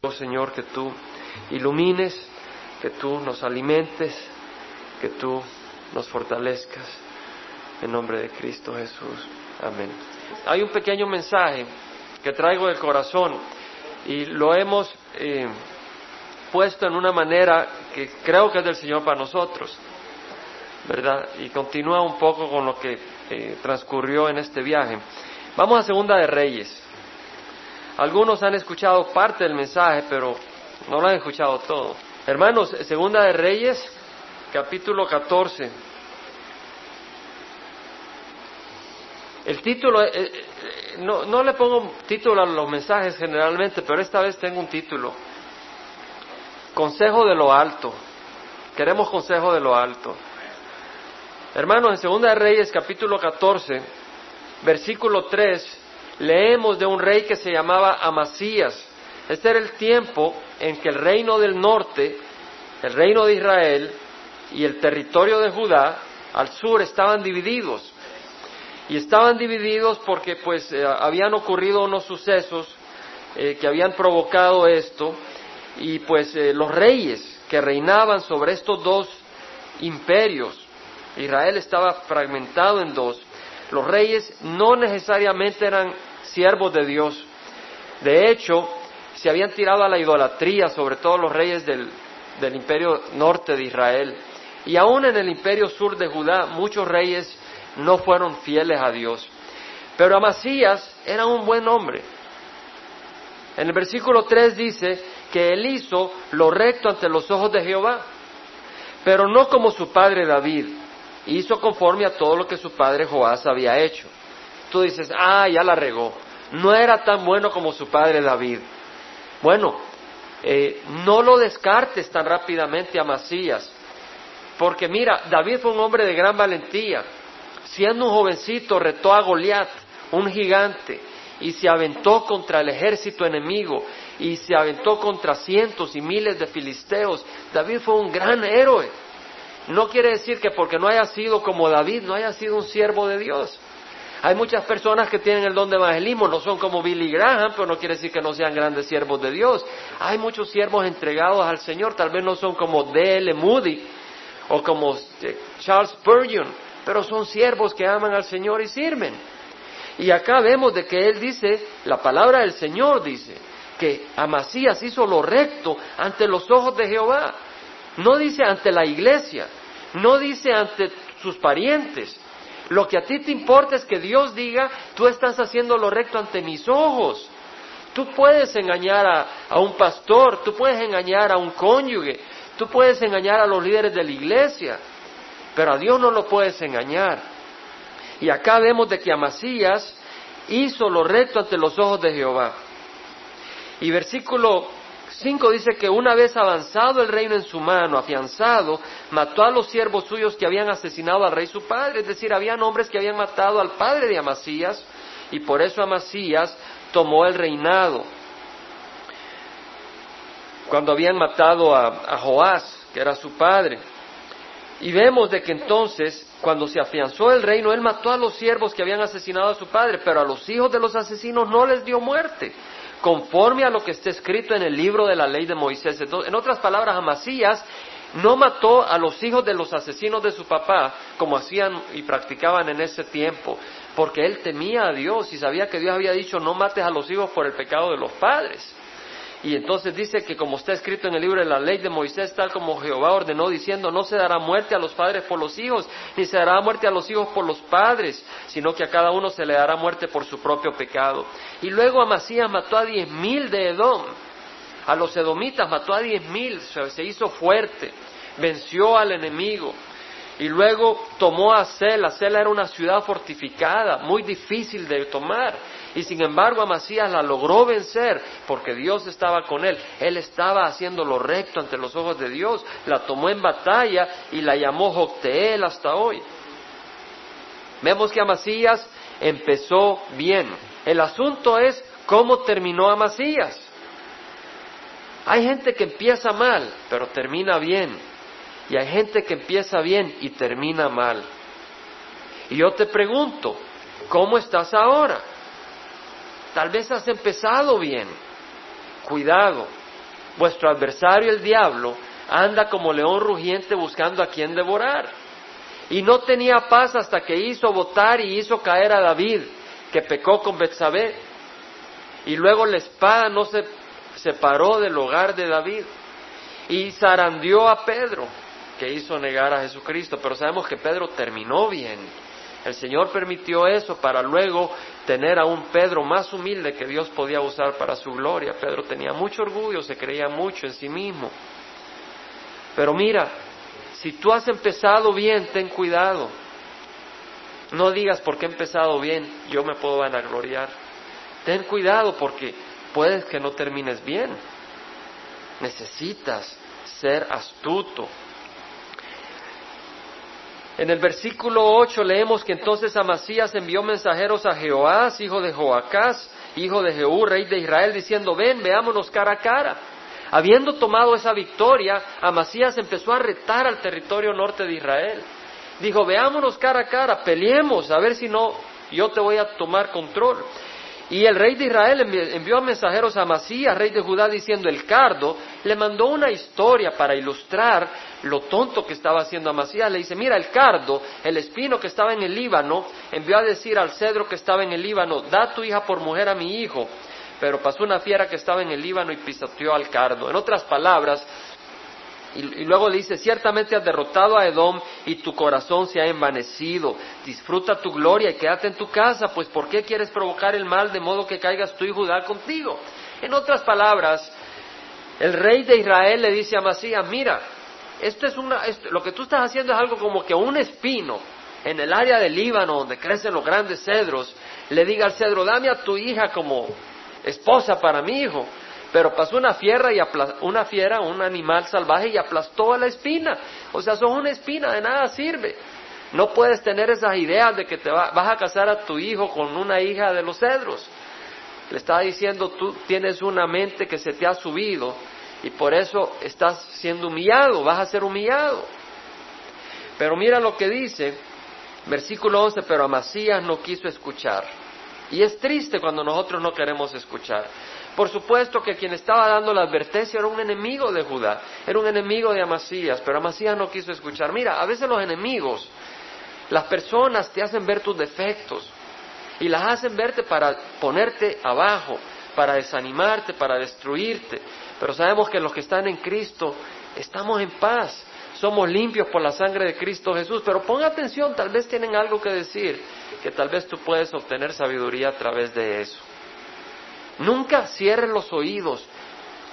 Oh Señor, que tú ilumines, que tú nos alimentes, que tú nos fortalezcas. En nombre de Cristo Jesús. Amén. Hay un pequeño mensaje que traigo del corazón y lo hemos eh, puesto en una manera que creo que es del Señor para nosotros, ¿verdad? Y continúa un poco con lo que eh, transcurrió en este viaje. Vamos a Segunda de Reyes. Algunos han escuchado parte del mensaje, pero no lo han escuchado todo. Hermanos, Segunda de Reyes, capítulo 14. El título, eh, eh, no, no le pongo título a los mensajes generalmente, pero esta vez tengo un título. Consejo de lo alto. Queremos consejo de lo alto. Hermanos, en Segunda de Reyes, capítulo 14, versículo 3, leemos de un rey que se llamaba Amasías. Este era el tiempo en que el reino del norte, el reino de Israel y el territorio de Judá al sur estaban divididos. Y estaban divididos porque pues eh, habían ocurrido unos sucesos eh, que habían provocado esto y pues eh, los reyes que reinaban sobre estos dos imperios, Israel estaba fragmentado en dos, los reyes no necesariamente eran siervos de Dios. De hecho, se habían tirado a la idolatría, sobre todo los reyes del, imperio norte de Israel. Y aún en el imperio sur de Judá, muchos reyes no fueron fieles a Dios. Pero Amasías era un buen hombre. En el versículo 3 dice que él hizo lo recto ante los ojos de Jehová, pero no como su padre David, hizo conforme a todo lo que su padre Joás había hecho. Tú dices, ah, ya la regó, no era tan bueno como su padre David. Bueno, eh, no lo descartes tan rápidamente a Masías, porque mira, David fue un hombre de gran valentía. Siendo un jovencito, retó a Goliat, un gigante, y se aventó contra el ejército enemigo, y se aventó contra cientos y miles de filisteos. David fue un gran héroe. No quiere decir que porque no haya sido como David, no haya sido un siervo de Dios. Hay muchas personas que tienen el don de evangelismo, no son como Billy Graham, pero no quiere decir que no sean grandes siervos de Dios. Hay muchos siervos entregados al Señor, tal vez no son como D.L. Moody o como eh, Charles Spurgeon, pero son siervos que aman al Señor y sirven. Y acá vemos de que él dice, la palabra del Señor dice, que Amasías hizo lo recto ante los ojos de Jehová. No dice ante la iglesia, no dice ante sus parientes, lo que a ti te importa es que Dios diga, tú estás haciendo lo recto ante mis ojos. Tú puedes engañar a, un pastor, tú puedes engañar a un cónyuge, tú puedes engañar a los líderes de la iglesia, pero a Dios no lo puedes engañar. Y acá vemos de que Amasías hizo lo recto ante los ojos de Jehová. Y versículo 5 dice que una vez avanzado el reino en su mano, afianzado, mató a los siervos suyos que habían asesinado al rey su padre, es decir, habían hombres que habían matado al padre de Amasías, y por eso Amasías tomó el reinado. Cuando habían matado a, a Joás, que era su padre. Y vemos de que entonces, cuando se afianzó el reino, él mató a los siervos que habían asesinado a su padre, pero a los hijos de los asesinos no les dio muerte conforme a lo que está escrito en el libro de la ley de Moisés. en otras palabras, Amasías no mató a los hijos de los asesinos de su papá, como hacían y practicaban en ese tiempo, porque él temía a Dios y sabía que Dios había dicho no mates a los hijos por el pecado de los padres. Y entonces dice que como está escrito en el libro de la ley de Moisés, tal como Jehová ordenó, diciendo, no se dará muerte a los padres por los hijos, ni se dará muerte a los hijos por los padres, sino que a cada uno se le dará muerte por su propio pecado. Y luego Amasías mató a diez mil de Edom, a los edomitas mató a diez mil, se hizo fuerte, venció al enemigo. Y luego tomó a Sela. Sela era una ciudad fortificada, muy difícil de tomar. Y sin embargo Amasías la logró vencer porque Dios estaba con él. Él estaba haciendo lo recto ante los ojos de Dios. La tomó en batalla y la llamó Jocteel hasta hoy. Vemos que Amasías empezó bien. El asunto es cómo terminó Amasías. Hay gente que empieza mal, pero termina bien. Y hay gente que empieza bien y termina mal. Y yo te pregunto, ¿cómo estás ahora? Tal vez has empezado bien. Cuidado, vuestro adversario el diablo anda como león rugiente buscando a quien devorar. Y no tenía paz hasta que hizo votar y hizo caer a David, que pecó con Betsabé. Y luego la espada no se separó del hogar de David. Y zarandeó a Pedro, que hizo negar a Jesucristo. Pero sabemos que Pedro terminó bien. El Señor permitió eso para luego tener a un Pedro más humilde que Dios podía usar para su gloria. Pedro tenía mucho orgullo, se creía mucho en sí mismo. Pero mira, si tú has empezado bien, ten cuidado. No digas porque he empezado bien, yo me puedo vanagloriar. Ten cuidado porque puedes que no termines bien. Necesitas ser astuto. En el versículo 8 leemos que entonces Amasías envió mensajeros a Jehoás, hijo de Joacás, hijo de Jehú, rey de Israel, diciendo, ven, veámonos cara a cara. Habiendo tomado esa victoria, Amasías empezó a retar al territorio norte de Israel. Dijo, veámonos cara a cara, peleemos, a ver si no, yo te voy a tomar control. Y el rey de Israel envió a mensajeros a Amasías, rey de Judá, diciendo, el cardo, le mandó una historia para ilustrar lo tonto que estaba haciendo Amasías. Le dice, mira, el cardo, el espino que estaba en el Líbano, envió a decir al cedro que estaba en el Líbano, da tu hija por mujer a mi hijo pero pasó una fiera que estaba en el Líbano y pisoteó al cardo. En otras palabras, y, luego dice, ciertamente has derrotado a Edom y tu corazón se ha envanecido. Disfruta tu gloria y quédate en tu casa, pues ¿por qué quieres provocar el mal de modo que caigas tú y Judá contigo? En otras palabras, el rey de Israel le dice a Masías, mira, esto es una, lo que tú estás haciendo es algo como que un espino en el área del Líbano donde crecen los grandes cedros, le diga al cedro, dame a tu hija como esposa para mi hijo. Pero pasó una fiera y una fiera, un animal salvaje y aplastó a la espina. O sea, sos una espina, de nada sirve. No puedes tener esas ideas de que te vas a casar a tu hijo con una hija de los cedros. Le estaba diciendo, tú tienes una mente que se te ha subido y por eso estás siendo humillado, vas a ser humillado. Pero mira lo que dice, versículo 11, pero Amasías no quiso escuchar. Y es triste cuando nosotros no queremos escuchar. Por supuesto que quien estaba dando la advertencia era un enemigo de Judá, era un enemigo de Amasías, pero Amasías no quiso escuchar. Mira, a veces los enemigos, las personas te hacen ver tus defectos y las hacen verte para ponerte abajo, para desanimarte, para destruirte. Pero sabemos que los que están en Cristo estamos en paz, somos limpios por la sangre de Cristo Jesús. Pero ponga atención, tal vez tienen algo que decir que tal vez tú puedes obtener sabiduría a través de eso. Nunca cierren los oídos,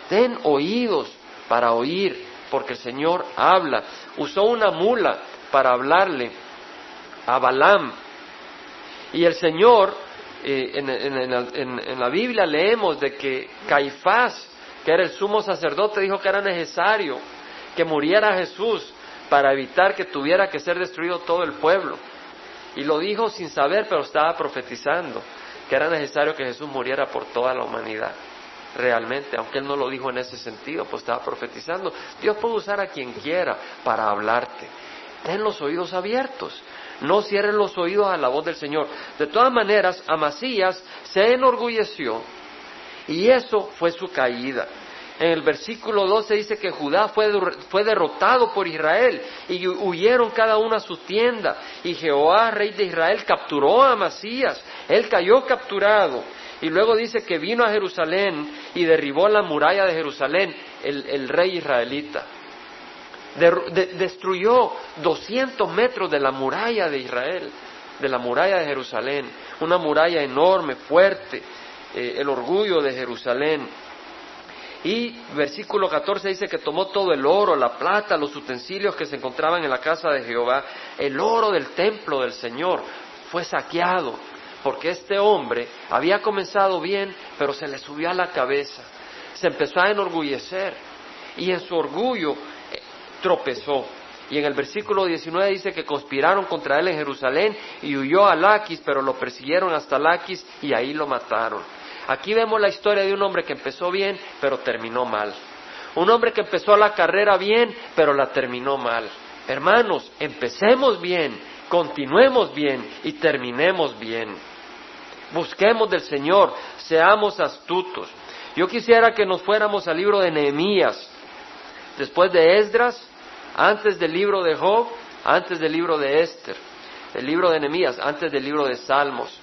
ten oídos para oír, porque el Señor habla. Usó una mula para hablarle a Balaam. Y el Señor, eh, en, la Biblia leemos de que Caifás, que era el sumo sacerdote, dijo que era necesario que muriera Jesús para evitar que tuviera que ser destruido todo el pueblo. Y lo dijo sin saber, pero estaba profetizando que era necesario que Jesús muriera por toda la humanidad. Realmente, aunque él no lo dijo en ese sentido, pues estaba profetizando. Dios puede usar a quien quiera para hablarte. Ten los oídos abiertos. No cierren los oídos a la voz del Señor. De todas maneras, Amasías se enorgulleció y eso fue su caída. En el versículo 12 dice que Judá fue, fue, derrotado por Israel y huyeron cada uno a su tienda. Y Jehová, rey de Israel, capturó a Amasías. Él cayó capturado. Y luego dice que vino a Jerusalén y derribó la muralla de Jerusalén, el, rey israelita. destruyó 200 metros de la muralla de Israel, de la muralla de Jerusalén. Una muralla enorme, fuerte, eh, el orgullo de Jerusalén. Y versículo 14 dice que tomó todo el oro, la plata, los utensilios que se encontraban en la casa de Jehová, el oro del templo del Señor fue saqueado, porque este hombre había comenzado bien, pero se le subió a la cabeza, se empezó a enorgullecer y en su orgullo eh, tropezó. Y en el versículo 19 dice que conspiraron contra él en Jerusalén y huyó a Laquis, pero lo persiguieron hasta Laquis y ahí lo mataron. Aquí vemos la historia de un hombre que empezó bien, pero terminó mal. Un hombre que empezó la carrera bien, pero la terminó mal. Hermanos, empecemos bien, continuemos bien y terminemos bien. Busquemos del Señor, seamos astutos. Yo quisiera que nos fuéramos al libro de Nehemías, después de Esdras, antes del libro de Job, antes del libro de Esther, el libro de Nehemías, antes del libro de Salmos.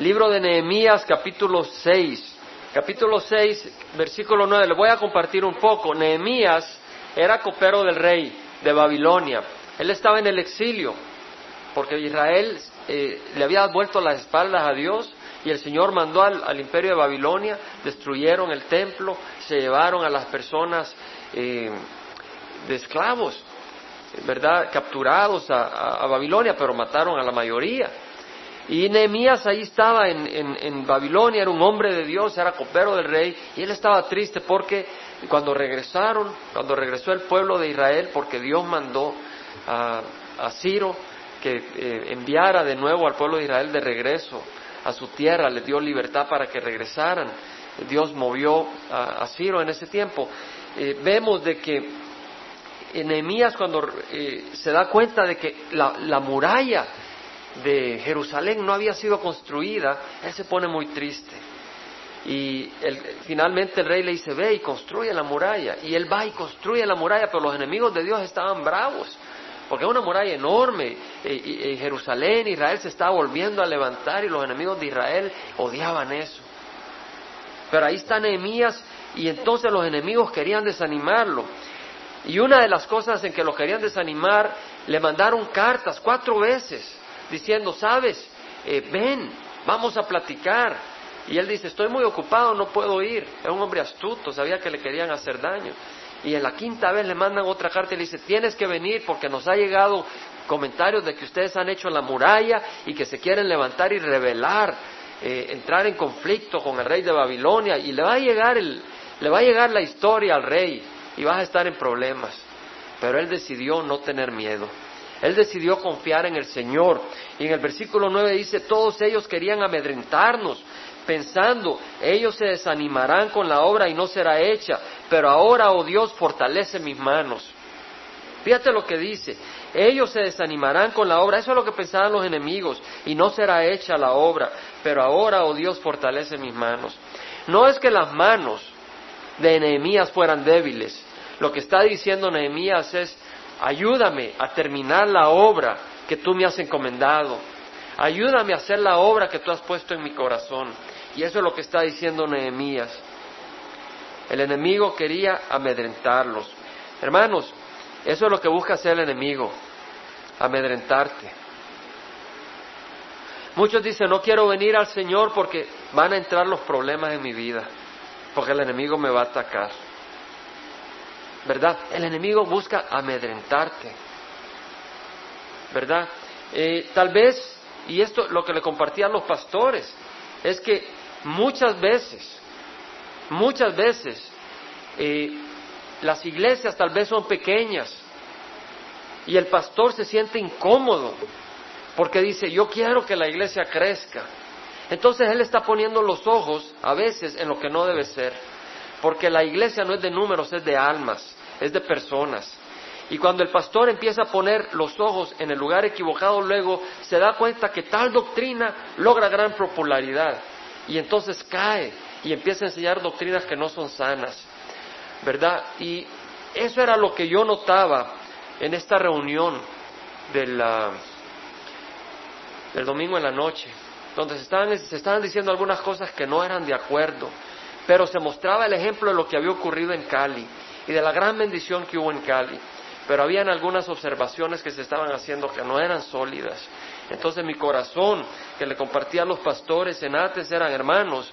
Libro de Nehemías, capítulo 6. Capítulo 6, versículo 9. Le voy a compartir un poco. Nehemías era copero del rey de Babilonia. Él estaba en el exilio porque Israel eh, le había vuelto las espaldas a Dios y el Señor mandó al, imperio de Babilonia, destruyeron el templo, se llevaron a las personas eh, de esclavos, ¿verdad? Capturados a, Babilonia, pero mataron a la mayoría. Y Nehemías ahí estaba en, en, Babilonia, era un hombre de Dios, era copero del rey, y él estaba triste porque cuando regresaron, cuando regresó el pueblo de Israel, porque Dios mandó a, Ciro que eh, enviara de nuevo al pueblo de Israel de regreso a su tierra, les dio libertad para que regresaran. Dios movió a, Ciro en ese tiempo. Eh, vemos de que Nehemías cuando eh, se da cuenta de que la, muralla de Jerusalén no había sido construida, él se pone muy triste. Y finalmente el rey le dice, ve y construye la muralla. Y él va y construye la muralla, pero los enemigos de Dios estaban bravos porque es una muralla enorme. Y, Jerusalén, Israel se estaba volviendo a levantar y los enemigos de Israel odiaban eso. Pero ahí está Nehemías y entonces los enemigos querían desanimarlo. Y una de las cosas en que lo querían desanimar, le mandaron cartas cuatro veces diciendo, sabes, eh, ven, vamos a platicar. Y él dice, estoy muy ocupado, no puedo ir. Es un hombre astuto, sabía que le querían hacer daño. Y en la quinta vez le mandan otra carta y le dice, tienes que venir porque nos ha llegado comentarios de que ustedes han hecho la muralla y que se quieren levantar y rebelar, eh, entrar en conflicto con el rey de Babilonia y le va a llegar el, le va a llegar la historia al rey y vas a estar en problemas. Pero él decidió no tener miedo. Él decidió confiar en el Señor. Y en el versículo 9 dice, todos ellos querían amedrentarnos, pensando, ellos se desanimarán con la obra y no será hecha, pero ahora, oh Dios, fortalece mis manos. Fíjate lo que dice, ellos se desanimarán con la obra, eso es lo que pensaban los enemigos, y no será hecha la obra, pero ahora, oh Dios, fortalece mis manos. No es que las manos de Nehemías fueran débiles, lo que está diciendo Nehemías es, ayúdame a terminar la obra que tú me has encomendado, ayúdame a hacer la obra que tú has puesto en mi corazón. Y eso es lo que está diciendo Nehemías. El enemigo quería amedrentarlos. Hermanos, eso es lo que busca hacer el enemigo, amedrentarte. Muchos dicen, no quiero venir al Señor porque van a entrar los problemas en mi vida, porque el enemigo me va a atacar. ¿Verdad? El enemigo busca amedrentarte. ¿Verdad? Eh, tal vez, y esto lo que le compartían los pastores, es que muchas veces Muchas veces eh, las iglesias tal vez son pequeñas y el pastor se siente incómodo porque dice, yo quiero que la iglesia crezca. Entonces él está poniendo los ojos a veces en lo que no debe ser, porque la iglesia no es de números, es de almas, es de personas. Y cuando el pastor empieza a poner los ojos en el lugar equivocado, luego se da cuenta que tal doctrina logra gran popularidad y entonces cae y empieza a enseñar doctrinas que no son sanas, ¿verdad? Y eso era lo que yo notaba en esta reunión del domingo en la noche, donde se estaban, se estaban diciendo algunas cosas que no eran de acuerdo, pero se mostraba el ejemplo de lo que había ocurrido en Cali y de la gran bendición que hubo en Cali. Pero habían algunas observaciones que se estaban haciendo que no eran sólidas. Entonces mi corazón, que le compartía a los pastores en Ates, eran hermanos,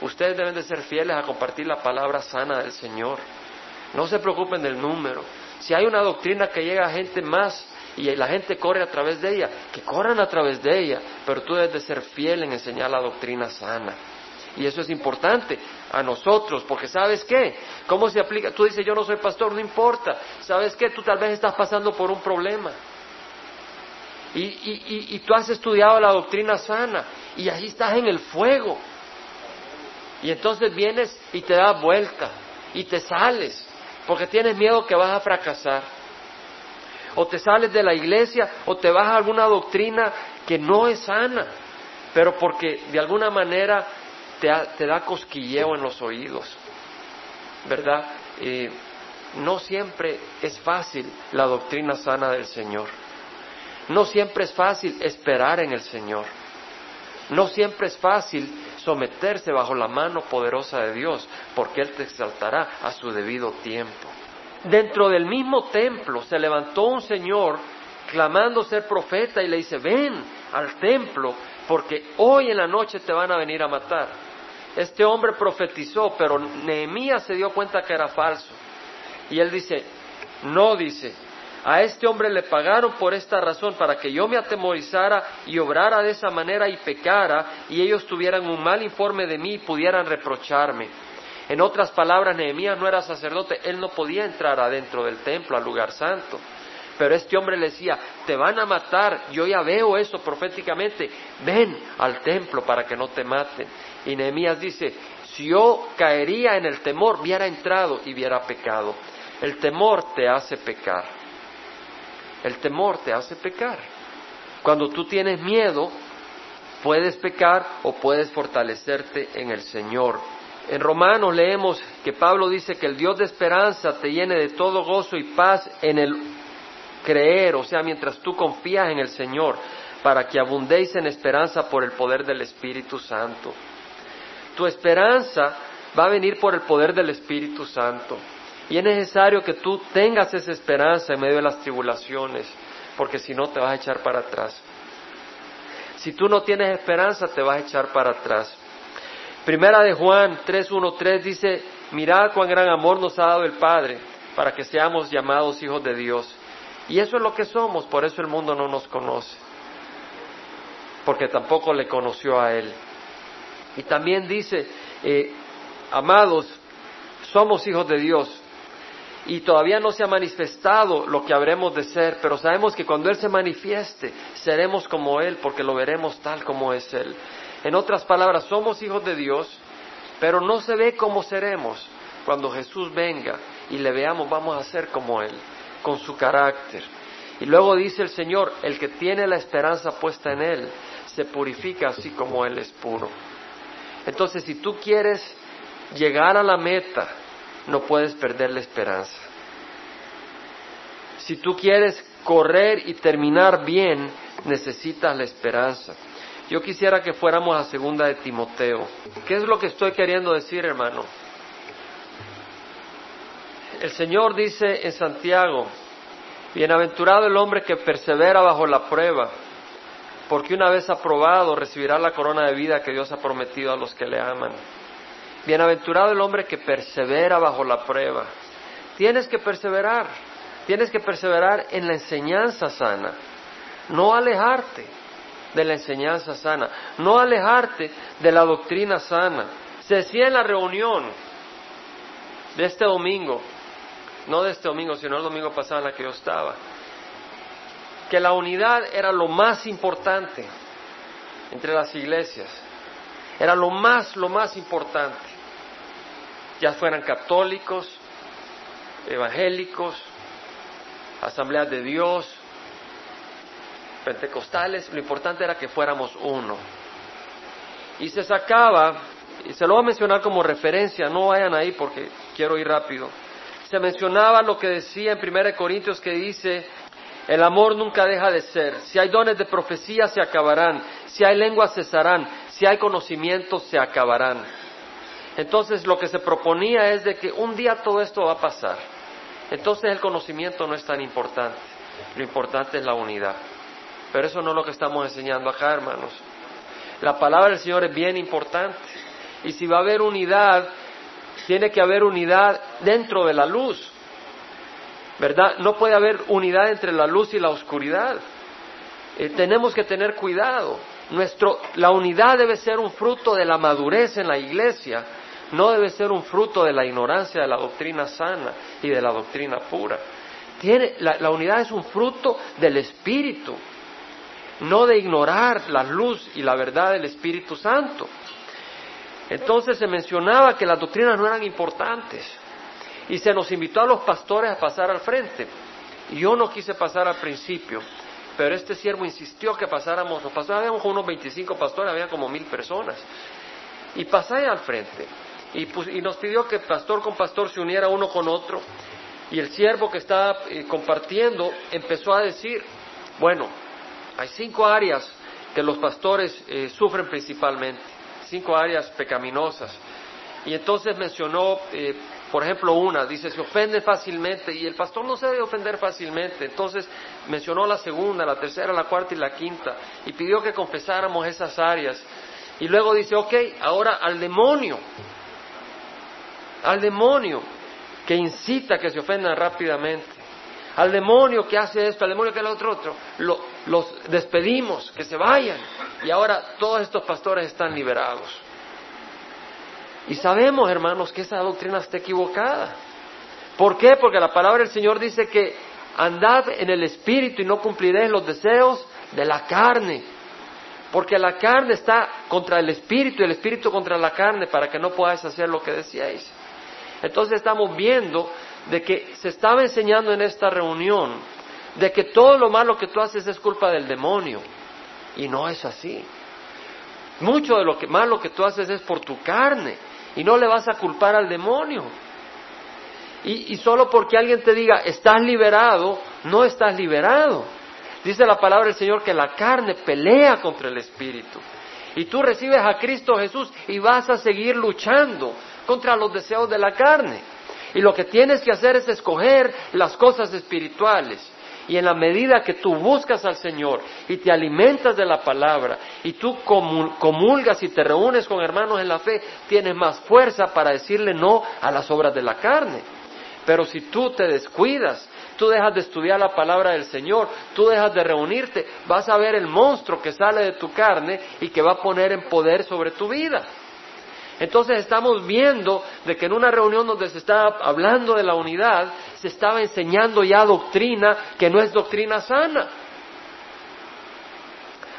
Ustedes deben de ser fieles a compartir la palabra sana del Señor. No se preocupen del número. Si hay una doctrina que llega a gente más y la gente corre a través de ella, que corran a través de ella, pero tú debes de ser fiel en enseñar la doctrina sana. Y eso es importante a nosotros, porque ¿sabes qué? ¿Cómo se aplica? Tú dices, yo no soy pastor, no importa. ¿Sabes qué? Tú tal vez estás pasando por un problema. Y, y, y tú has estudiado la doctrina sana y ahí estás en el fuego. Y entonces vienes y te das vuelta y te sales porque tienes miedo que vas a fracasar. O te sales de la iglesia o te vas a alguna doctrina que no es sana, pero porque de alguna manera te, da cosquilleo en los oídos, ¿verdad? no siempre es fácil la doctrina sana del Señor. No siempre es fácil esperar en el Señor. No siempre es fácil someterse bajo la mano poderosa de Dios, porque Él te exaltará a su debido tiempo. Dentro del mismo templo se levantó un señor clamando ser profeta y le dice, ven al templo, porque hoy en la noche te van a venir a matar. Este hombre profetizó, pero Nehemías se dio cuenta que era falso. Y él dice, no dice, a este hombre le pagaron por esta razón, para que yo me atemorizara y obrara de esa manera y pecara, y ellos tuvieran un mal informe de mí y pudieran reprocharme. En otras palabras, Nehemías no era sacerdote, él no podía entrar adentro del templo, al lugar santo. Pero este hombre le decía, te van a matar, yo ya veo eso proféticamente, ven al templo para que no te maten. Y Nehemías dice, si yo caería en el temor, hubiera entrado y hubiera pecado. El temor te hace pecar. El temor te hace pecar. Cuando tú tienes miedo, puedes pecar o puedes fortalecerte en el Señor. En Romanos leemos que Pablo dice que el Dios de esperanza te llene de todo gozo y paz en el creer, o sea, mientras tú confías en el Señor, para que abundéis en esperanza por el poder del Espíritu Santo. Tu esperanza va a venir por el poder del Espíritu Santo. Y es necesario que tú tengas esa esperanza en medio de las tribulaciones, porque si no te vas a echar para atrás. Si tú no tienes esperanza, te vas a echar para atrás. Primera de Juan 3.1.3 dice, mirad cuán gran amor nos ha dado el Padre para que seamos llamados hijos de Dios. Y eso es lo que somos, por eso el mundo no nos conoce, porque tampoco le conoció a Él. Y también dice, eh, amados, somos hijos de Dios y todavía no se ha manifestado lo que habremos de ser, pero sabemos que cuando Él se manifieste, seremos como Él, porque lo veremos tal como es Él. En otras palabras, somos hijos de Dios, pero no se ve cómo seremos. Cuando Jesús venga y le veamos, vamos a ser como Él con su carácter. Y luego dice el Señor, el que tiene la esperanza puesta en Él, se purifica así como Él es puro. Entonces, si tú quieres llegar a la meta, no puedes perder la esperanza. Si tú quieres correr y terminar bien, necesitas la esperanza. Yo quisiera que fuéramos a segunda de Timoteo. ¿Qué es lo que estoy queriendo decir, hermano? El Señor dice en Santiago, bienaventurado el hombre que persevera bajo la prueba, porque una vez aprobado recibirá la corona de vida que Dios ha prometido a los que le aman. Bienaventurado el hombre que persevera bajo la prueba. Tienes que perseverar, tienes que perseverar en la enseñanza sana, no alejarte de la enseñanza sana, no alejarte de la doctrina sana. Se decía en la reunión de este domingo, no de este domingo, sino el domingo pasado en la que yo estaba, que la unidad era lo más importante entre las iglesias, era lo más, lo más importante, ya fueran católicos, evangélicos, asambleas de Dios, pentecostales, lo importante era que fuéramos uno. Y se sacaba, y se lo voy a mencionar como referencia, no vayan ahí porque quiero ir rápido se mencionaba lo que decía en 1 Corintios que dice, el amor nunca deja de ser. Si hay dones de profecía, se acabarán. Si hay lenguas, cesarán. Si hay conocimientos, se acabarán. Entonces lo que se proponía es de que un día todo esto va a pasar. Entonces el conocimiento no es tan importante. Lo importante es la unidad. Pero eso no es lo que estamos enseñando acá, hermanos. La palabra del Señor es bien importante. Y si va a haber unidad, tiene que haber unidad dentro de la luz, ¿verdad? No puede haber unidad entre la luz y la oscuridad. Eh, tenemos que tener cuidado. Nuestro, la unidad debe ser un fruto de la madurez en la iglesia, no debe ser un fruto de la ignorancia de la doctrina sana y de la doctrina pura. Tiene, la unidad es un fruto del Espíritu, no de ignorar la luz y la verdad del Espíritu Santo. Entonces se mencionaba que las doctrinas no eran importantes y se nos invitó a los pastores a pasar al frente. Yo no quise pasar al principio, pero este siervo insistió que pasáramos, los pastores, habíamos unos 25 pastores, había como mil personas. y pasé al frente. Y, y, nos pidió que pastor con pastor se uniera uno con otro. Y el siervo que estaba eh, compartiendo empezó a decir, bueno, hay cinco áreas que los pastores eh, sufren principalmente, cinco áreas pecaminosas. Y entonces mencionó, eh, por ejemplo, una, dice, se ofende fácilmente y el pastor no se debe ofender fácilmente. Entonces mencionó la segunda, la tercera, la cuarta y la quinta y pidió que confesáramos esas áreas. Y luego dice, ok, ahora al demonio, al demonio que incita a que se ofendan rápidamente, al demonio que hace esto, al demonio que hace lo otro, otro, los despedimos, que se vayan. Y ahora todos estos pastores están liberados. Y sabemos, hermanos, que esa doctrina está equivocada. ¿Por qué? Porque la palabra del Señor dice que andad en el Espíritu y no cumpliréis los deseos de la carne. Porque la carne está contra el Espíritu y el Espíritu contra la carne para que no podáis hacer lo que decíais. Entonces estamos viendo de que se estaba enseñando en esta reunión de que todo lo malo que tú haces es culpa del demonio. Y no es así. Mucho de lo que malo que tú haces es por tu carne y no le vas a culpar al demonio. Y, solo porque alguien te diga, estás liberado, no estás liberado. Dice la palabra del Señor que la carne pelea contra el Espíritu. Y tú recibes a Cristo Jesús y vas a seguir luchando contra los deseos de la carne. Y lo que tienes que hacer es escoger las cosas espirituales. Y en la medida que tú buscas al Señor y te alimentas de la palabra y tú comulgas y te reúnes con hermanos en la fe, tienes más fuerza para decirle no a las obras de la carne. Pero si tú te descuidas, tú dejas de estudiar la palabra del Señor, tú dejas de reunirte, vas a ver el monstruo que sale de tu carne y que va a poner en poder sobre tu vida. Entonces estamos viendo de que en una reunión donde se estaba hablando de la unidad, se estaba enseñando ya doctrina que no es doctrina sana.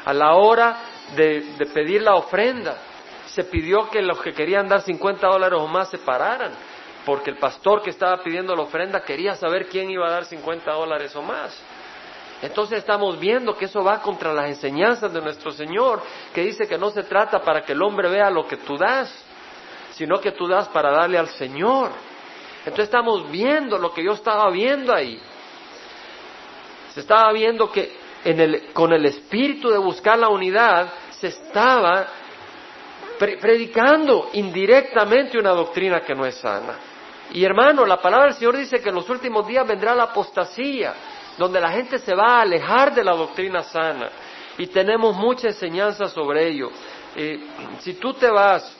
A la hora de, pedir la ofrenda, se pidió que los que querían dar 50 dólares o más se pararan, porque el pastor que estaba pidiendo la ofrenda quería saber quién iba a dar 50 dólares o más. Entonces estamos viendo que eso va contra las enseñanzas de nuestro Señor, que dice que no se trata para que el hombre vea lo que tú das, sino que tú das para darle al Señor. Entonces estamos viendo lo que yo estaba viendo ahí. Se estaba viendo que con el espíritu de buscar la unidad se estaba predicando indirectamente una doctrina que no es sana. Y hermano, la palabra del Señor dice que en los últimos días vendrá la apostasía, donde la gente se va a alejar de la doctrina sana. Y tenemos mucha enseñanza sobre ello. Eh, si tú te vas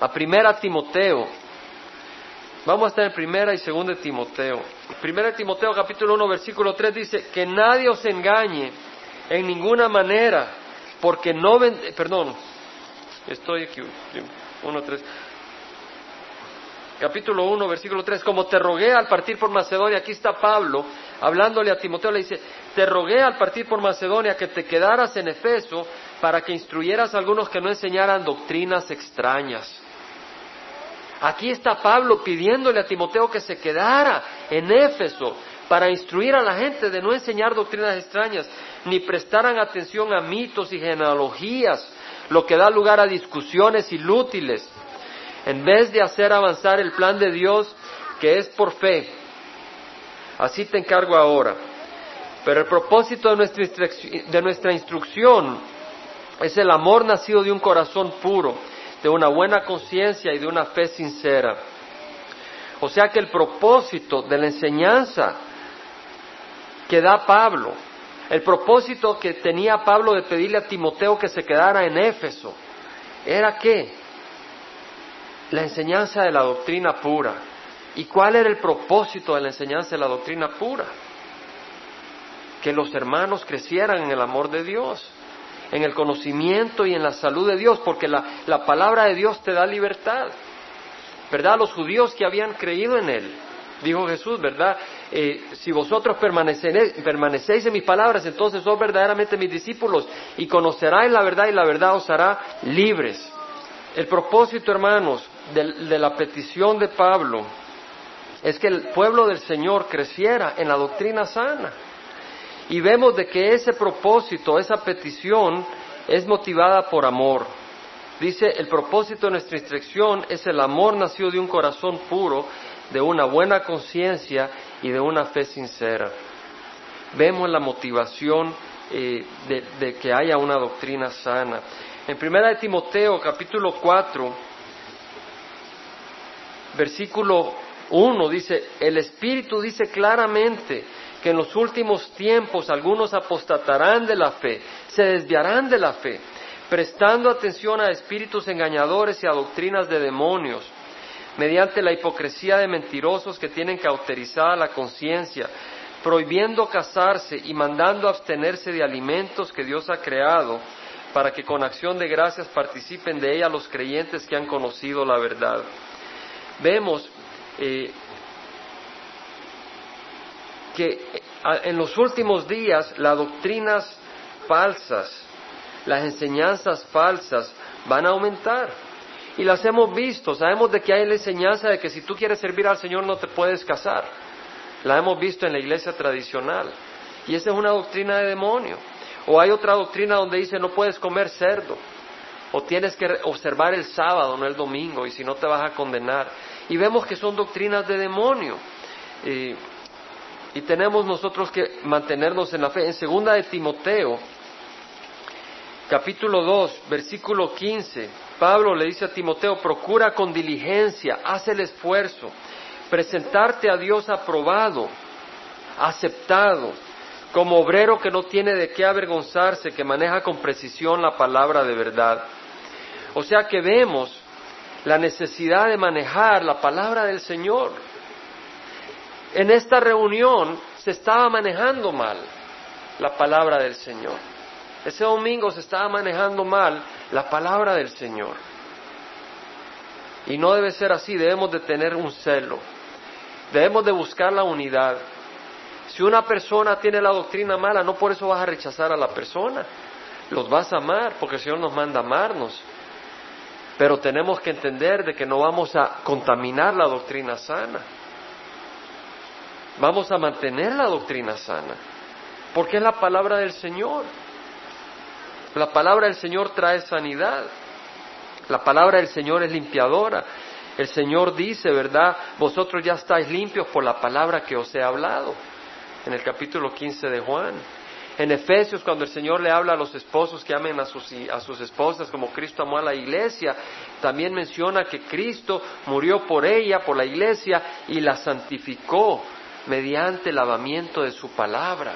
a primera Timoteo. Vamos a estar en primera y segunda Timoteo. Primera Timoteo capítulo 1 versículo 3 dice que nadie os engañe en ninguna manera, porque no ven, perdón, estoy aquí, 1, 3. Capítulo 1, versículo 3, como te rogué al partir por Macedonia, aquí está Pablo hablándole a Timoteo, le dice, te rogué al partir por Macedonia que te quedaras en Efeso para que instruyeras a algunos que no enseñaran doctrinas extrañas Aquí está Pablo pidiéndole a Timoteo que se quedara en Éfeso para instruir a la gente de no enseñar doctrinas extrañas, ni prestaran atención a mitos y genealogías, lo que da lugar a discusiones inútiles, en vez de hacer avanzar el plan de Dios que es por fe. Así te encargo ahora. Pero el propósito de nuestra, de nuestra instrucción es el amor nacido de un corazón puro de una buena conciencia y de una fe sincera. O sea que el propósito de la enseñanza que da Pablo, el propósito que tenía Pablo de pedirle a Timoteo que se quedara en Éfeso, era que la enseñanza de la doctrina pura. ¿Y cuál era el propósito de la enseñanza de la doctrina pura? Que los hermanos crecieran en el amor de Dios en el conocimiento y en la salud de Dios, porque la, palabra de Dios te da libertad. ¿Verdad? Los judíos que habían creído en Él, dijo Jesús, ¿verdad? Eh, si vosotros permanecéis en mis palabras, entonces sos verdaderamente mis discípulos y conoceráis la verdad y la verdad os hará libres. El propósito, hermanos, de la petición de Pablo es que el pueblo del Señor creciera en la doctrina sana. Y vemos de que ese propósito, esa petición, es motivada por amor. Dice, el propósito de nuestra instrucción es el amor nacido de un corazón puro, de una buena conciencia y de una fe sincera. Vemos la motivación eh, de, que haya una doctrina sana. En primera de Timoteo, capítulo 4, versículo 1 dice, el Espíritu dice claramente que en los últimos tiempos algunos apostatarán de la fe, se desviarán de la fe prestando atención a espíritus engañadores y a doctrinas de demonios, mediante la hipocresía de mentirosos que tienen cauterizada la conciencia, prohibiendo casarse y mandando abstenerse de alimentos que Dios ha creado, para que con acción de gracias participen de ella los creyentes que han conocido la verdad. Vemos eh, que en los últimos días las doctrinas falsas las enseñanzas falsas van a aumentar. Y las hemos visto, sabemos de que hay la enseñanza de que si tú quieres servir al Señor no te puedes casar. La hemos visto en la iglesia tradicional. Y esa es una doctrina de demonio. O hay otra doctrina donde dice no puedes comer cerdo. O tienes que observar el sábado, no el domingo, y si no te vas a condenar. Y vemos que son doctrinas de demonio. Y, y tenemos nosotros que mantenernos en la fe. En segunda de Timoteo, capítulo 2, versículo 15, Pablo le dice a Timoteo, procura con diligencia, haz el esfuerzo, presentarte a Dios aprobado, aceptado, como obrero que no tiene de qué avergonzarse, que maneja con precisión la palabra de verdad. O sea que vemos la necesidad de manejar la palabra del Señor. En esta reunión se estaba manejando mal la palabra del Señor. Ese domingo se estaba manejando mal la palabra del Señor. Y no debe ser así, debemos de tener un celo. Debemos de buscar la unidad. Si una persona tiene la doctrina mala, no por eso vas a rechazar a la persona. Los vas a amar, porque el Señor nos manda amarnos. Pero tenemos que entender de que no vamos a contaminar la doctrina sana. Vamos a mantener la doctrina sana, porque es la palabra del Señor. La palabra del Señor trae sanidad. La palabra del Señor es limpiadora. El Señor dice, ¿verdad? Vosotros ya estáis limpios por la palabra que os he hablado. En el capítulo 15 de Juan. En Efesios, cuando el Señor le habla a los esposos que amen a sus, a sus esposas como Cristo amó a la iglesia, también menciona que Cristo murió por ella, por la iglesia, y la santificó mediante el lavamiento de su palabra.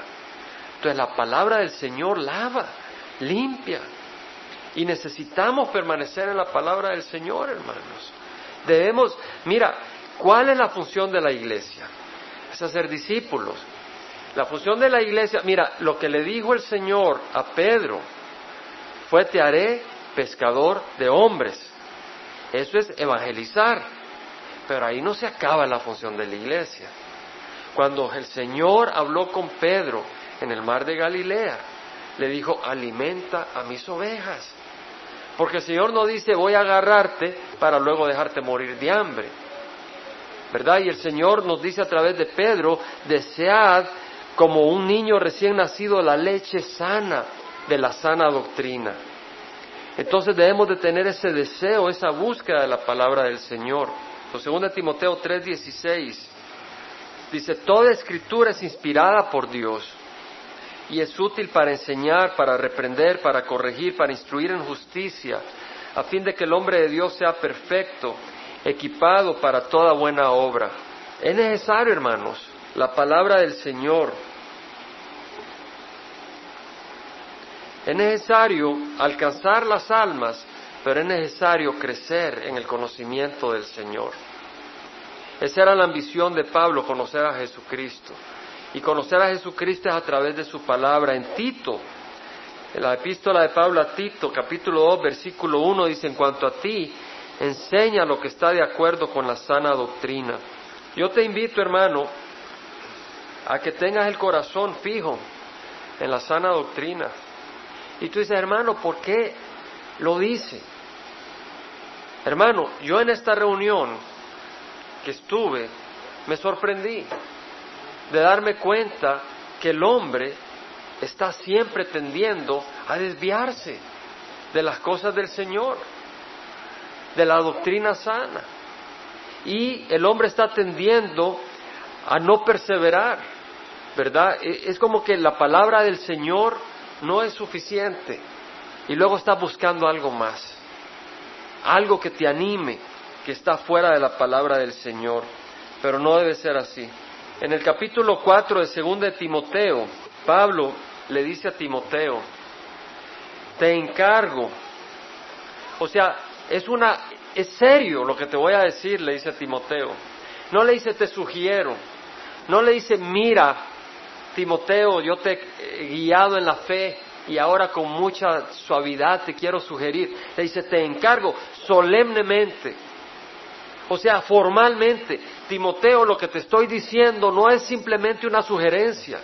Entonces la palabra del Señor lava limpia. Y necesitamos permanecer en la palabra del Señor, hermanos. Debemos, mira, ¿cuál es la función de la iglesia? Es hacer discípulos. La función de la iglesia, mira, lo que le dijo el Señor a Pedro fue te haré pescador de hombres. Eso es evangelizar. Pero ahí no se acaba la función de la iglesia. Cuando el Señor habló con Pedro en el mar de Galilea, le dijo, alimenta a mis ovejas. Porque el Señor no dice, voy a agarrarte para luego dejarte morir de hambre. ¿Verdad? Y el Señor nos dice a través de Pedro, desead como un niño recién nacido la leche sana de la sana doctrina. Entonces debemos de tener ese deseo, esa búsqueda de la palabra del Señor. Lo segundo Timoteo 3:16 dice, toda escritura es inspirada por Dios y es útil para enseñar, para reprender, para corregir, para instruir en justicia, a fin de que el hombre de Dios sea perfecto, equipado para toda buena obra. Es necesario, hermanos, la palabra del Señor. Es necesario alcanzar las almas, pero es necesario crecer en el conocimiento del Señor. Esa era la ambición de Pablo, conocer a Jesucristo. Y conocer a Jesucristo es a través de su palabra. En Tito, en la epístola de Pablo a Tito, capítulo 2, versículo 1, dice, en cuanto a ti, enseña lo que está de acuerdo con la sana doctrina. Yo te invito, hermano, a que tengas el corazón fijo en la sana doctrina. Y tú dices, hermano, ¿por qué lo dice? Hermano, yo en esta reunión que estuve, me sorprendí de darme cuenta que el hombre está siempre tendiendo a desviarse de las cosas del Señor. de la doctrina sana. Y el hombre está tendiendo a no perseverar, ¿verdad? E, es como que la palabra del Señor no es suficiente y luego está buscando algo más, algo que te anime, que está fuera de la palabra del Señor, pero no debe ser así. En el capítulo 4 de 2 de Timoteo, Pablo le dice a Timoteo, te encargo, o sea, es una, es serio lo que te voy a decir, le dice a Timoteo. No le dice te sugiero, no le dice mira, Timoteo, yo te he guiado en la fe y ahora con mucha suavidad te quiero sugerir. Le dice te encargo solemnemente, o sea, formalmente, Timoteo, lo que te estoy diciendo no es simplemente una sugerencia.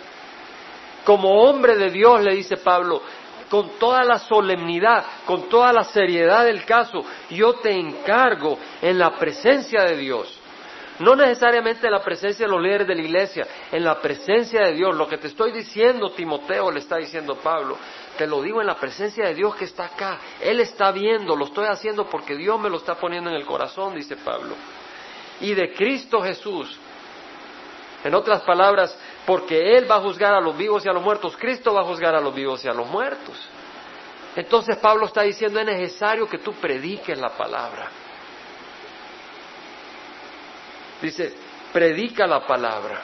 Como hombre de Dios, le dice Pablo, con toda la solemnidad, con toda la seriedad del caso, yo te encargo en la presencia de Dios. No necesariamente en la presencia de los líderes de la iglesia, en la presencia de Dios. Lo que te estoy diciendo, Timoteo, le está diciendo Pablo, te lo digo en la presencia de Dios que está acá. Él está viendo, lo estoy haciendo porque Dios me lo está poniendo en el corazón, dice Pablo. Y de Cristo Jesús. En otras palabras, porque Él va a juzgar a los vivos y a los muertos, Cristo va a juzgar a los vivos y a los muertos. Entonces Pablo está diciendo, es necesario que tú prediques la palabra. Dice, predica la palabra,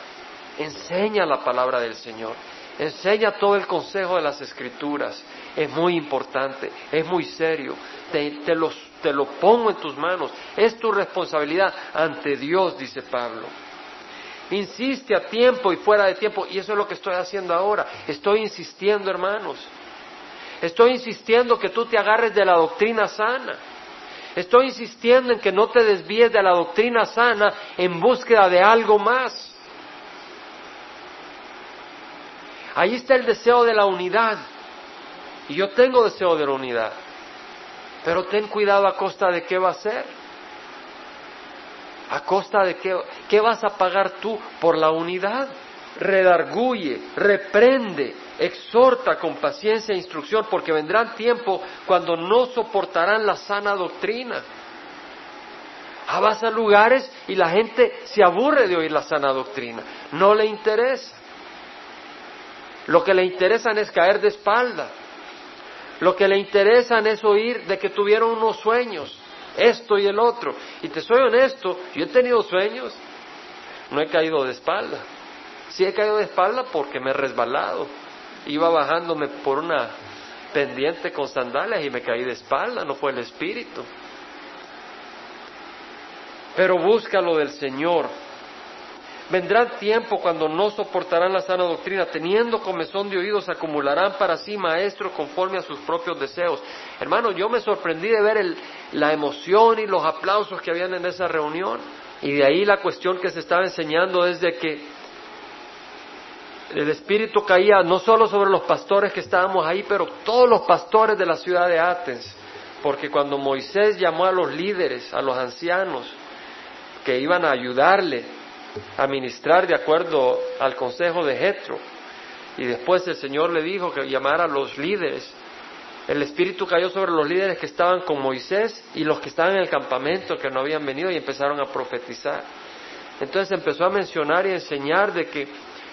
enseña la palabra del Señor, enseña todo el consejo de las escrituras. Es muy importante, es muy serio, te, te lo pongo en tus manos, es tu responsabilidad ante Dios, dice Pablo. Insiste a tiempo y fuera de tiempo. Y eso es lo que estoy haciendo ahora. Estoy insistiendo, hermanos. Estoy insistiendo que tú te agarres de la doctrina sana. Estoy insistiendo en que no te desvíes de la doctrina sana en búsqueda de algo más. Ahí está el deseo de la unidad. Y yo tengo deseo de la unidad. Pero ten cuidado a costa de qué va a ser. ¿A costa de qué, qué vas a pagar tú por la unidad? Redarguye, reprende, exhorta con paciencia e instrucción, porque vendrán tiempos cuando no soportarán la sana doctrina. Ah, vas a lugares y la gente se aburre de oír la sana doctrina, no le interesa. Lo que le interesan es caer de espalda. Lo que le interesan es oír de que tuvieron unos sueños, esto y el otro. Y te soy honesto, yo he tenido sueños, no he caído de espalda. Sí he caído de espalda porque me he resbalado. Iba bajándome por una pendiente con sandalias y me caí de espalda, no fue el espíritu. Pero busca lo del Señor. Vendrá tiempo cuando no soportarán la sana doctrina, teniendo comezón de oídos, acumularán para sí maestros conforme a sus propios deseos. Hermano, yo me sorprendí de ver la emoción y los aplausos que habían en esa reunión. Y de ahí la cuestión que se estaba enseñando es de que el Espíritu caía no solo sobre los pastores que estábamos ahí, pero todos los pastores de la ciudad de Atenas. Porque cuando Moisés llamó a los líderes, a los ancianos, que iban a ayudarle a ministrar de acuerdo al consejo de Jetro. Y después el Señor le dijo que llamara a los líderes. El Espíritu cayó sobre los líderes que estaban con Moisés y los que estaban en el campamento que no habían venido y empezaron a profetizar. Entonces empezó a mencionar y enseñar de que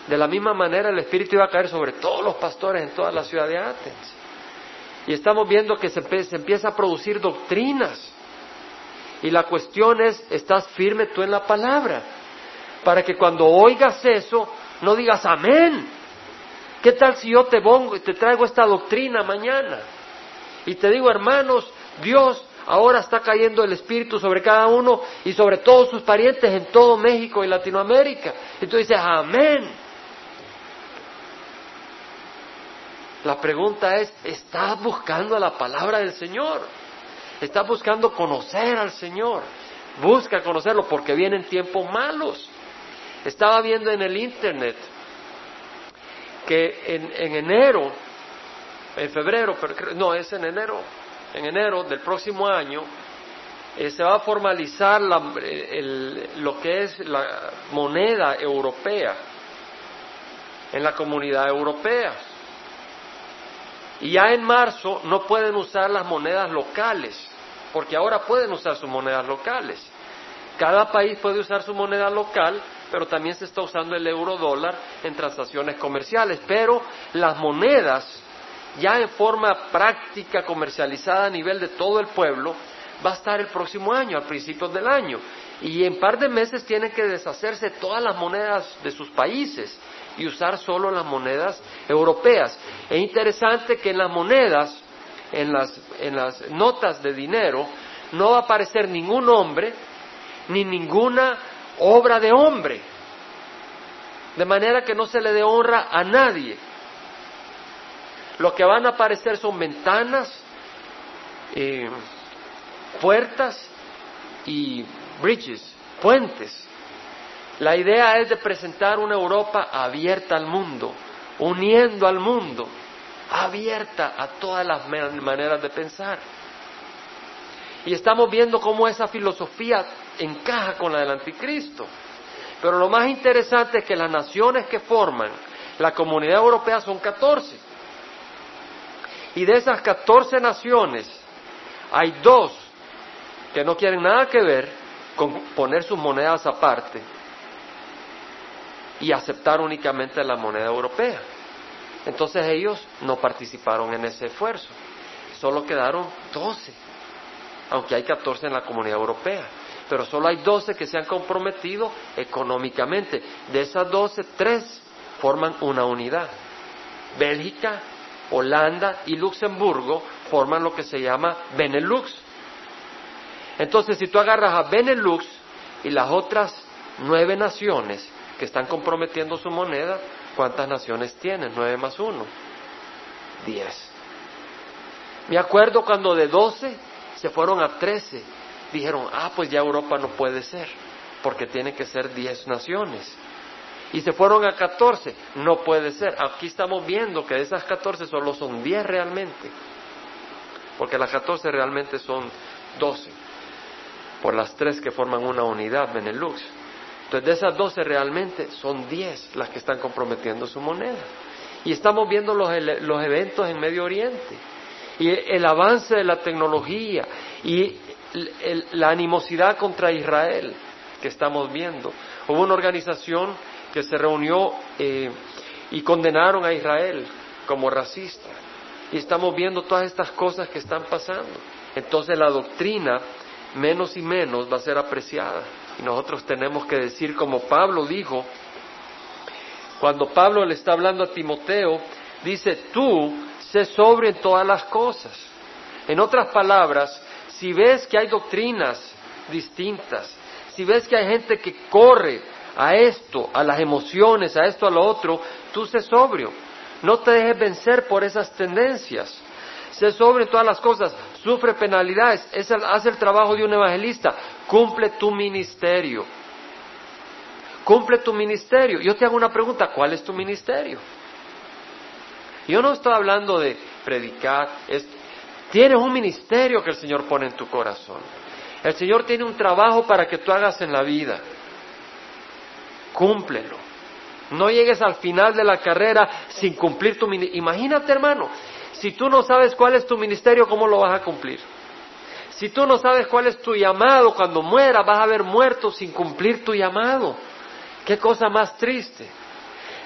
de la misma manera el Espíritu iba a caer sobre todos los pastores en toda la ciudad de Atenas. Y estamos viendo que se, se empieza a producir doctrinas. Y la cuestión es, ¿estás firme tú en la palabra? Para que cuando oigas eso no digas amén. ¿Qué tal si yo te pongo y te traigo esta doctrina mañana? Y te digo, hermanos, Dios ahora está cayendo el Espíritu sobre cada uno y sobre todos sus parientes en todo México y Latinoamérica. Y tú dices, amén. La pregunta es, ¿estás buscando la palabra del Señor? ¿Estás buscando conocer al Señor? Busca conocerlo porque vienen tiempos malos. Estaba viendo en el Internet que en, enero, en febrero, no, es en enero, en enero del próximo año, eh, se va a formalizar lo que es la moneda europea en la comunidad europea. Y ya en marzo no pueden usar las monedas locales, porque ahora pueden usar sus monedas locales. Cada país puede usar su moneda local, pero también se está usando el euro dólar en transacciones comerciales. Pero las monedas, ya en forma práctica, comercializada a nivel de todo el pueblo, va a estar el próximo año, a principios del año. Y en par de meses tienen que deshacerse todas las monedas de sus países y usar solo las monedas europeas. Es interesante que en las monedas, en las, en las notas de dinero, no va a aparecer ningún hombre ni ninguna obra de hombre. De manera que no se le dé honra a nadie. Lo que van a aparecer son ventanas, eh, puertas y bridges, puentes. La idea es de presentar una Europa abierta al mundo, uniendo al mundo, abierta a todas las maneras de pensar. Y estamos viendo cómo esa filosofía encaja con la del anticristo. Pero lo más interesante es que las naciones que forman la comunidad europea son 14. Y de esas 14 naciones hay dos que no quieren nada que ver con poner sus monedas aparte y aceptar únicamente la moneda europea. Entonces ellos no participaron en ese esfuerzo. Solo quedaron 12, aunque hay 14 en la comunidad europea. Pero solo hay 12 que se han comprometido económicamente. De esas 12, tres forman una unidad. Bélgica, Holanda y Luxemburgo forman lo que se llama Benelux, entonces, si tú agarras a Benelux y las otras nueve naciones que están comprometiendo su moneda, ¿cuántas naciones tienes? Nueve más uno. Diez. Me acuerdo cuando de doce se fueron a trece. Dijeron, ah, pues ya Europa no puede ser, porque tienen que ser diez naciones. Y se fueron a catorce. No puede ser. Aquí estamos viendo que de esas catorce solo son diez realmente. Porque las catorce realmente son doce por las tres que forman una unidad, Benelux. Entonces, de esas doce realmente son diez las que están comprometiendo su moneda. Y estamos viendo los, los eventos en Medio Oriente y el avance de la tecnología y la animosidad contra Israel que estamos viendo. Hubo una organización que se reunió eh, y condenaron a Israel como racista. Y estamos viendo todas estas cosas que están pasando. Entonces la doctrina menos y menos va a ser apreciada. Y nosotros tenemos que decir como Pablo dijo, cuando Pablo le está hablando a Timoteo, dice, tú sé sobre en todas las cosas. En otras palabras, si ves que hay doctrinas distintas, si ves que hay gente que corre a esto, a las emociones, a esto, a lo otro, tú sé sobrio. No te dejes vencer por esas tendencias sé sobre todas las cosas, sufre penalidades, es hace el trabajo de un evangelista, cumple tu ministerio. Cumple tu ministerio. Yo te hago una pregunta, ¿cuál es tu ministerio? Yo no estoy hablando de predicar, tienes un ministerio que el Señor pone en tu corazón. El Señor tiene un trabajo para que tú hagas en la vida. Cúmplelo. No llegues al final de la carrera sin cumplir tu ministerio. Imagínate, hermano, si tú no sabes cuál es tu ministerio, ¿cómo lo vas a cumplir? Si tú no sabes cuál es tu llamado, cuando mueras vas a haber muerto sin cumplir tu llamado. Qué cosa más triste.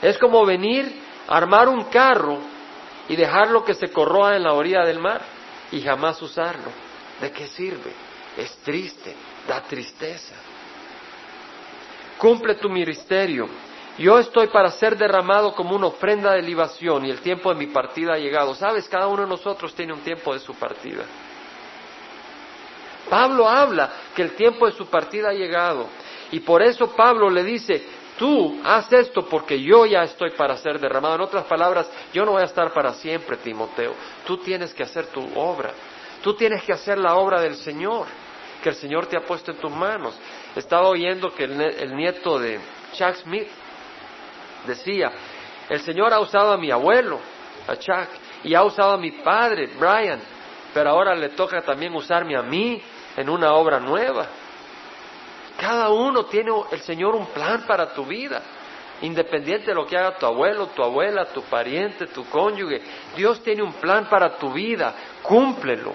Es como venir, armar un carro y dejarlo que se corroa en la orilla del mar y jamás usarlo. ¿De qué sirve? Es triste, da tristeza. Cumple tu ministerio. Yo estoy para ser derramado como una ofrenda de libación y el tiempo de mi partida ha llegado. Sabes, cada uno de nosotros tiene un tiempo de su partida. Pablo habla que el tiempo de su partida ha llegado. Y por eso Pablo le dice, tú haz esto porque yo ya estoy para ser derramado. En otras palabras, yo no voy a estar para siempre, Timoteo. Tú tienes que hacer tu obra. Tú tienes que hacer la obra del Señor, que el Señor te ha puesto en tus manos. Estaba oyendo que el, el nieto de Chuck Smith decía, el Señor ha usado a mi abuelo, a Chuck, y ha usado a mi padre, Brian, pero ahora le toca también usarme a mí en una obra nueva. Cada uno tiene el Señor un plan para tu vida, independiente de lo que haga tu abuelo, tu abuela, tu pariente, tu cónyuge. Dios tiene un plan para tu vida, cúmplelo.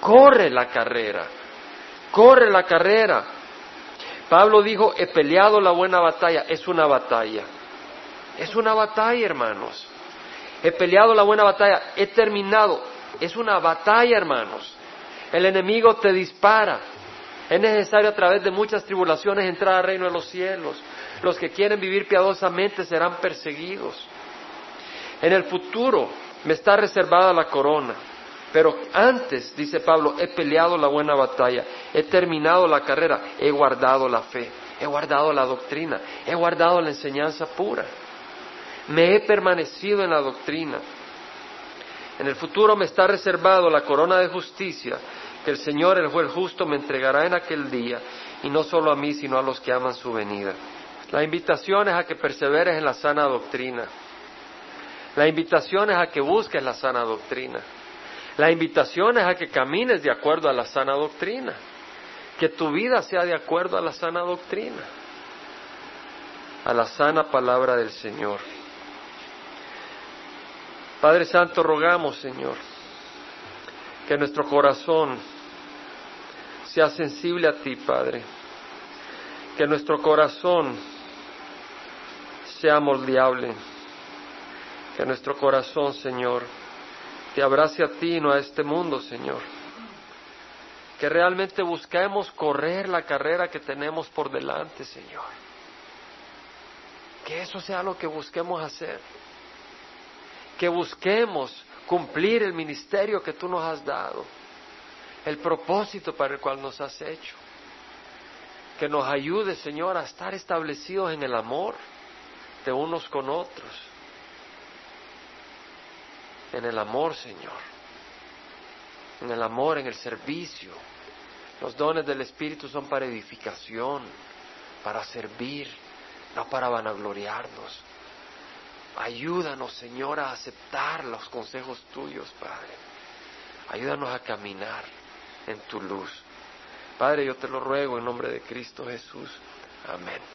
corre la carrera, corre la carrera. Pablo dijo, he peleado la buena batalla, es una batalla, es una batalla, hermanos. He peleado la buena batalla, he terminado, es una batalla, hermanos. El enemigo te dispara. Es necesario a través de muchas tribulaciones entrar al reino de los cielos. Los que quieren vivir piadosamente serán perseguidos. En el futuro me está reservada la corona. Pero antes, dice Pablo, he peleado la buena batalla, he terminado la carrera, he guardado la fe, he guardado la doctrina, he guardado la enseñanza pura. Me he permanecido en la doctrina. En el futuro me está reservado la corona de justicia que el Señor, el juez justo, me entregará en aquel día, y no solo a mí, sino a los que aman su venida. La invitación es a que perseveres en la sana doctrina. La invitación es a que busques la sana doctrina. La invitación es a que camines de acuerdo a la sana doctrina. Que tu vida sea de acuerdo a la sana doctrina. A la sana palabra del Señor. Padre Santo, rogamos, Señor, que nuestro corazón sea sensible a ti, Padre. Que nuestro corazón sea moldeable. Que nuestro corazón, Señor, te abrace a ti y no a este mundo, Señor. Que realmente busquemos correr la carrera que tenemos por delante, Señor. Que eso sea lo que busquemos hacer. Que busquemos cumplir el ministerio que tú nos has dado, el propósito para el cual nos has hecho. Que nos ayude, Señor, a estar establecidos en el amor de unos con otros. En el amor, Señor. En el amor, en el servicio. Los dones del Espíritu son para edificación, para servir, no para vanagloriarnos. Ayúdanos, Señor, a aceptar los consejos tuyos, Padre. Ayúdanos a caminar en tu luz. Padre, yo te lo ruego en nombre de Cristo Jesús. Amén.